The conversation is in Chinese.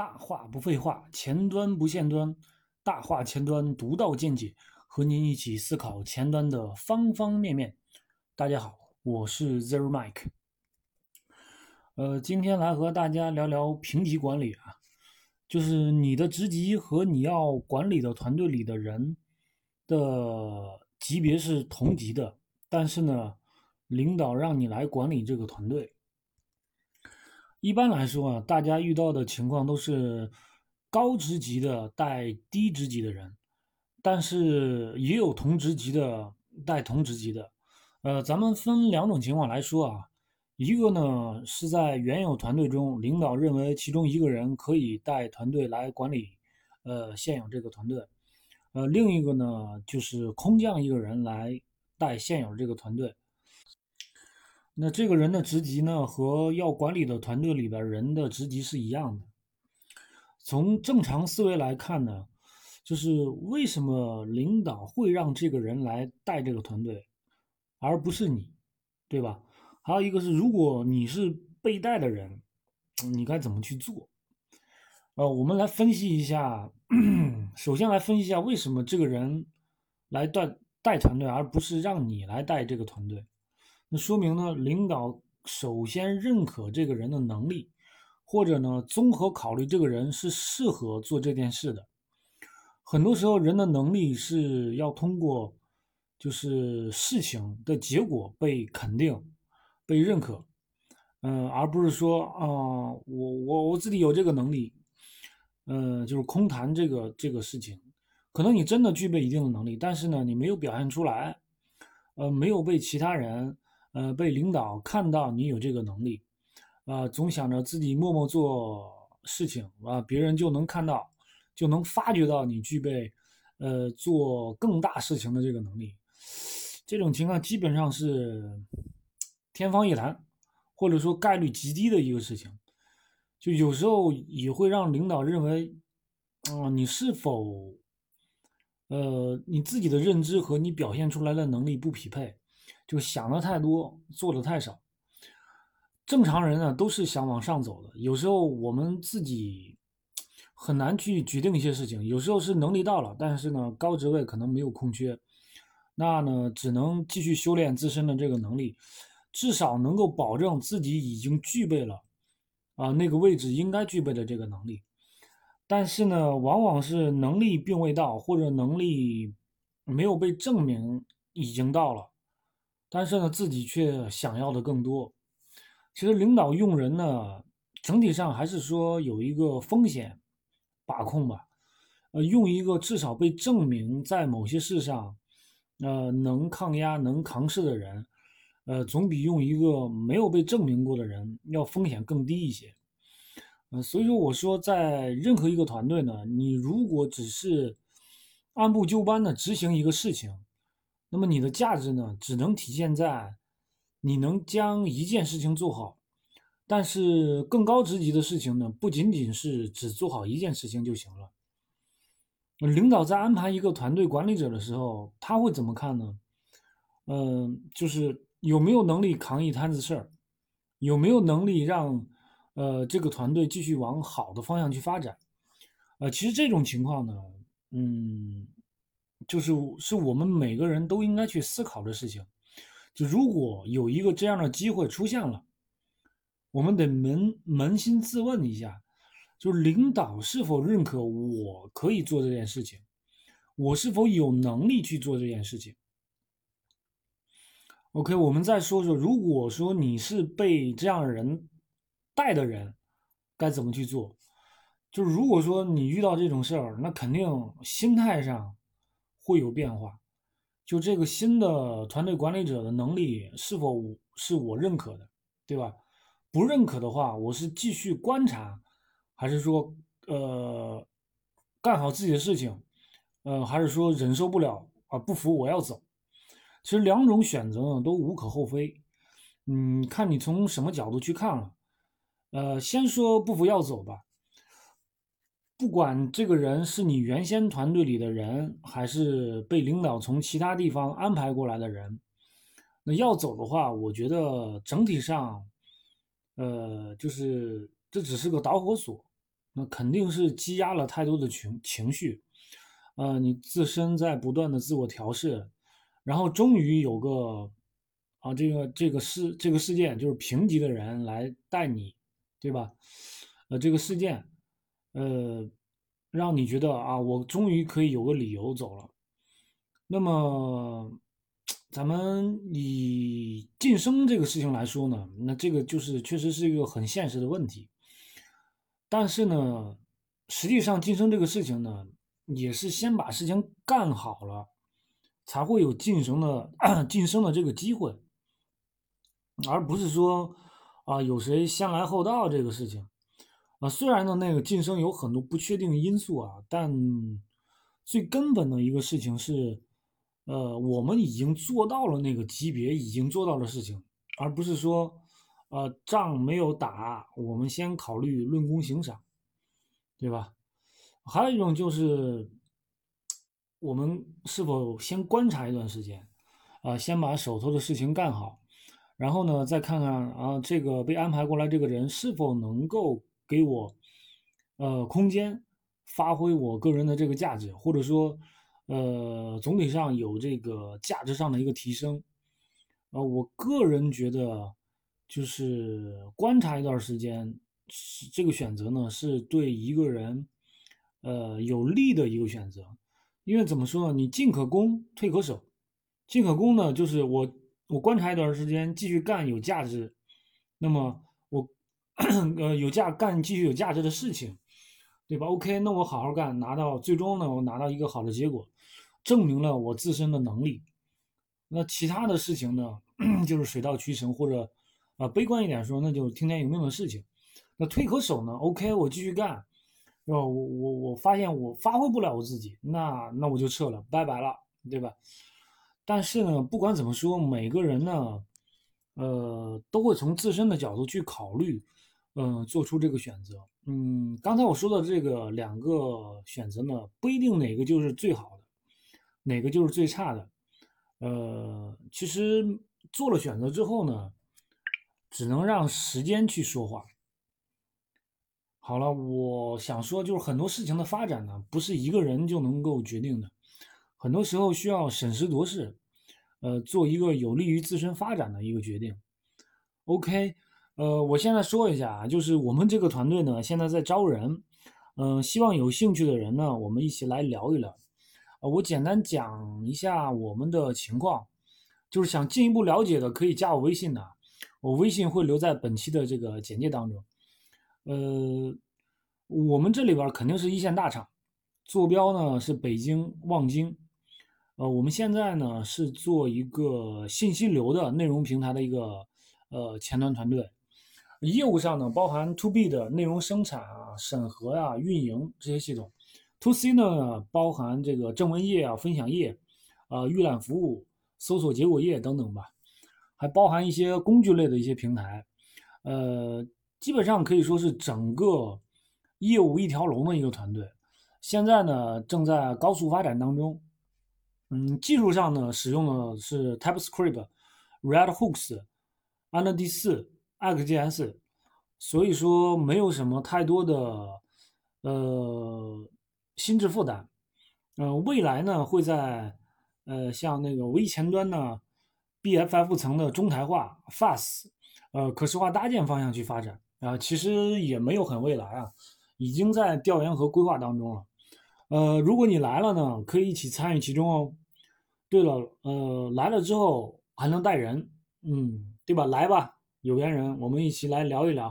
大话不废话，前端不限端，大话前端独到见解，和您一起思考前端的方方面面。大家好，我是 Zero Mike。呃，今天来和大家聊聊评级管理啊，就是你的职级和你要管理的团队里的人的级别是同级的，但是呢，领导让你来管理这个团队。一般来说啊，大家遇到的情况都是高职级的带低职级的人，但是也有同职级的带同职级的。呃，咱们分两种情况来说啊，一个呢是在原有团队中，领导认为其中一个人可以带团队来管理，呃，现有这个团队，呃，另一个呢就是空降一个人来带现有这个团队。那这个人的职级呢，和要管理的团队里边人的职级是一样的。从正常思维来看呢，就是为什么领导会让这个人来带这个团队，而不是你，对吧？还有一个是，如果你是被带的人，你该怎么去做？呃，我们来分析一下。首先来分析一下，为什么这个人来带带团队，而不是让你来带这个团队？那说明呢，领导首先认可这个人的能力，或者呢，综合考虑这个人是适合做这件事的。很多时候，人的能力是要通过，就是事情的结果被肯定、被认可，嗯，而不是说啊，我我我自己有这个能力，嗯，就是空谈这个这个事情。可能你真的具备一定的能力，但是呢，你没有表现出来，呃，没有被其他人。呃，被领导看到你有这个能力，啊，总想着自己默默做事情啊，别人就能看到，就能发觉到你具备，呃，做更大事情的这个能力。这种情况基本上是天方夜谭，或者说概率极低的一个事情。就有时候也会让领导认为，啊，你是否，呃，你自己的认知和你表现出来的能力不匹配。就想的太多，做的太少。正常人呢都是想往上走的，有时候我们自己很难去决定一些事情。有时候是能力到了，但是呢高职位可能没有空缺，那呢只能继续修炼自身的这个能力，至少能够保证自己已经具备了啊那个位置应该具备的这个能力。但是呢，往往是能力并未到，或者能力没有被证明已经到了。但是呢，自己却想要的更多。其实领导用人呢，整体上还是说有一个风险把控吧。呃，用一个至少被证明在某些事上，呃，能抗压、能扛事的人，呃，总比用一个没有被证明过的人要风险更低一些。呃，所以说我说，在任何一个团队呢，你如果只是按部就班的执行一个事情。那么你的价值呢，只能体现在你能将一件事情做好。但是更高职级的事情呢，不仅仅是只做好一件事情就行了。领导在安排一个团队管理者的时候，他会怎么看呢？嗯，就是有没有能力扛一摊子事儿，有没有能力让呃这个团队继续往好的方向去发展？呃，其实这种情况呢，嗯。就是是我们每个人都应该去思考的事情。就如果有一个这样的机会出现了，我们得扪扪心自问一下：，就是领导是否认可我可以做这件事情？我是否有能力去做这件事情？OK，我们再说说，如果说你是被这样人带的人，该怎么去做？就是如果说你遇到这种事儿，那肯定心态上。会有变化，就这个新的团队管理者的能力是否是我认可的，对吧？不认可的话，我是继续观察，还是说呃干好自己的事情，呃，还是说忍受不了啊不服我要走？其实两种选择呢都无可厚非，嗯，看你从什么角度去看了。呃，先说不服要走吧。不管这个人是你原先团队里的人，还是被领导从其他地方安排过来的人，那要走的话，我觉得整体上，呃，就是这只是个导火索，那肯定是积压了太多的情情绪，呃，你自身在不断的自我调试，然后终于有个啊，这个这个事这个事件就是评级的人来带你，对吧？呃，这个事件，呃，让你觉得啊，我终于可以有个理由走了。那么，咱们以晋升这个事情来说呢，那这个就是确实是一个很现实的问题。但是呢，实际上晋升这个事情呢，也是先把事情干好了，才会有晋升的 晋升的这个机会，而不是说啊有谁先来后到这个事情啊。虽然呢，那个晋升有很多不确定因素啊，但最根本的一个事情是，呃，我们已经做到了那个级别已经做到的事情，而不是说。呃，仗没有打，我们先考虑论功行赏，对吧？还有一种就是，我们是否先观察一段时间，啊，先把手头的事情干好，然后呢，再看看啊，这个被安排过来这个人是否能够给我，呃，空间发挥我个人的这个价值，或者说，呃，总体上有这个价值上的一个提升，啊，我个人觉得。就是观察一段时间，这个选择呢，是对一个人，呃，有利的一个选择。因为怎么说呢？你进可攻，退可守。进可攻呢，就是我我观察一段时间，继续干有价值，那么 呃有价干继续有价值的事情，对吧？OK，那我好好干，拿到最终呢，我拿到一个好的结果，证明了我自身的能力。那其他的事情呢，就是水到渠成或者。啊，悲观一点说，那就听天由命的事情。那退可守呢？OK，我继续干，是吧？我我我发现我发挥不了我自己，那那我就撤了，拜拜了，对吧？但是呢，不管怎么说，每个人呢，呃，都会从自身的角度去考虑，嗯，做出这个选择。嗯，刚才我说的这个两个选择呢，不一定哪个就是最好的，哪个就是最差的。呃，其实做了选择之后呢。只能让时间去说话。好了，我想说，就是很多事情的发展呢，不是一个人就能够决定的，很多时候需要审时度势，呃，做一个有利于自身发展的一个决定。OK，呃，我现在说一下啊，就是我们这个团队呢，现在在招人，嗯，希望有兴趣的人呢，我们一起来聊一聊。啊，我简单讲一下我们的情况，就是想进一步了解的，可以加我微信的。我微信会留在本期的这个简介当中。呃，我们这里边肯定是一线大厂，坐标呢是北京望京。呃，我们现在呢是做一个信息流的内容平台的一个呃前端团队，业务上呢包含 To B 的内容生产啊、审核啊、运营这些系统，To C 呢包含这个正文页啊、分享页啊、预览服务、搜索结果页等等吧。还包含一些工具类的一些平台，呃，基本上可以说是整个业务一条龙的一个团队。现在呢，正在高速发展当中。嗯，技术上呢，使用的是 TypeScript、Redhooks、安乐 D 四、ActJS，所以说没有什么太多的呃心智负担。嗯，未来呢，会在呃像那个微前端呢。BFF 层的中台化、FAS，呃，可视化搭建方向去发展啊，其实也没有很未来啊，已经在调研和规划当中了。呃，如果你来了呢，可以一起参与其中哦。对了，呃，来了之后还能带人，嗯，对吧？来吧，有缘人，我们一起来聊一聊。